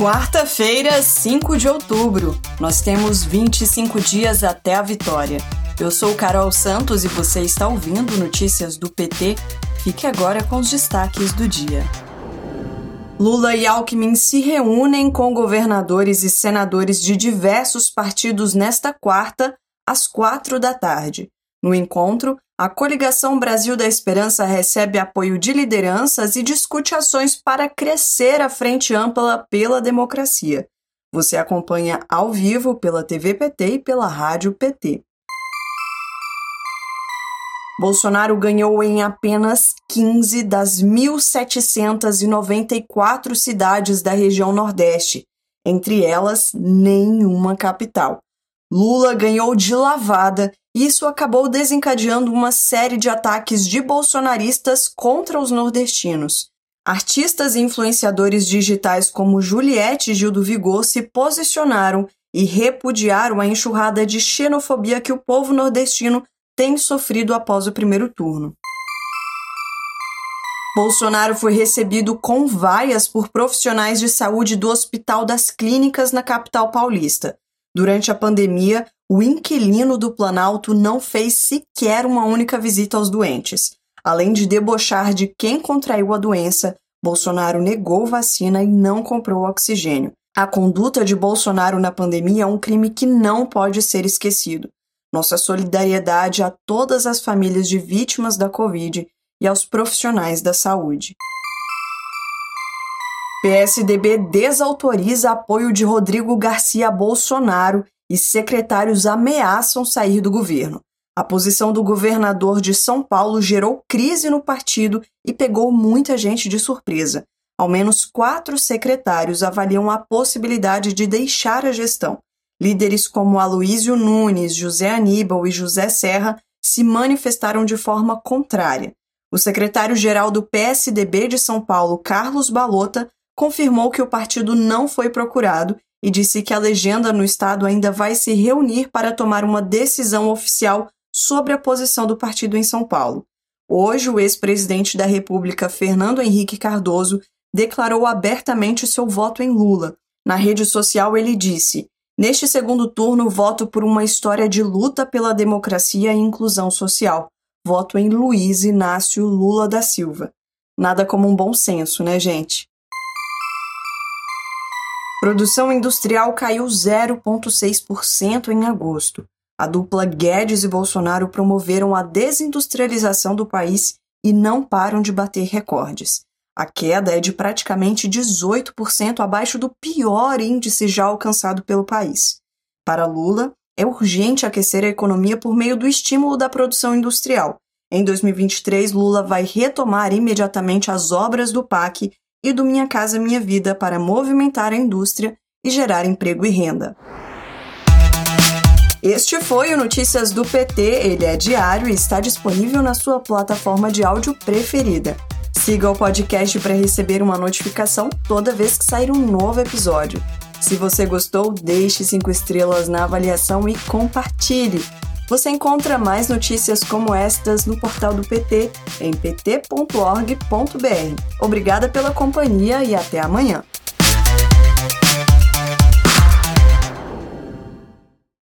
Quarta-feira, 5 de outubro. Nós temos 25 dias até a vitória. Eu sou Carol Santos e você está ouvindo Notícias do PT. Fique agora com os destaques do dia. Lula e Alckmin se reúnem com governadores e senadores de diversos partidos nesta quarta, às quatro da tarde. No encontro, a coligação Brasil da Esperança recebe apoio de lideranças e discute ações para crescer a frente ampla pela democracia. Você acompanha ao vivo pela TV PT e pela Rádio PT. Bolsonaro ganhou em apenas 15 das 1.794 cidades da região Nordeste, entre elas, nenhuma capital. Lula ganhou de lavada isso acabou desencadeando uma série de ataques de bolsonaristas contra os nordestinos. Artistas e influenciadores digitais como Juliette e Gil do Vigor se posicionaram e repudiaram a enxurrada de xenofobia que o povo nordestino tem sofrido após o primeiro turno. Bolsonaro foi recebido com vaias por profissionais de saúde do Hospital das Clínicas na capital paulista. Durante a pandemia, o inquilino do Planalto não fez sequer uma única visita aos doentes. Além de debochar de quem contraiu a doença, Bolsonaro negou vacina e não comprou oxigênio. A conduta de Bolsonaro na pandemia é um crime que não pode ser esquecido. Nossa solidariedade a todas as famílias de vítimas da Covid e aos profissionais da saúde. PSDB desautoriza apoio de Rodrigo Garcia Bolsonaro e secretários ameaçam sair do governo. A posição do governador de São Paulo gerou crise no partido e pegou muita gente de surpresa. Ao menos quatro secretários avaliam a possibilidade de deixar a gestão. Líderes como Aloísio Nunes, José Aníbal e José Serra se manifestaram de forma contrária. O secretário-geral do PSDB de São Paulo, Carlos Balota, confirmou que o partido não foi procurado e disse que a legenda no estado ainda vai se reunir para tomar uma decisão oficial sobre a posição do partido em São Paulo. Hoje, o ex-presidente da República, Fernando Henrique Cardoso, declarou abertamente seu voto em Lula. Na rede social, ele disse: Neste segundo turno, voto por uma história de luta pela democracia e inclusão social. Voto em Luiz Inácio Lula da Silva. Nada como um bom senso, né, gente? Produção industrial caiu 0,6% em agosto. A dupla Guedes e Bolsonaro promoveram a desindustrialização do país e não param de bater recordes. A queda é de praticamente 18% abaixo do pior índice já alcançado pelo país. Para Lula, é urgente aquecer a economia por meio do estímulo da produção industrial. Em 2023, Lula vai retomar imediatamente as obras do PAC e do Minha Casa Minha Vida para movimentar a indústria e gerar emprego e renda. Este foi o Notícias do PT. Ele é diário e está disponível na sua plataforma de áudio preferida. Siga o podcast para receber uma notificação toda vez que sair um novo episódio. Se você gostou, deixe cinco estrelas na avaliação e compartilhe. Você encontra mais notícias como estas no portal do PT em pt.org.br. Obrigada pela companhia e até amanhã.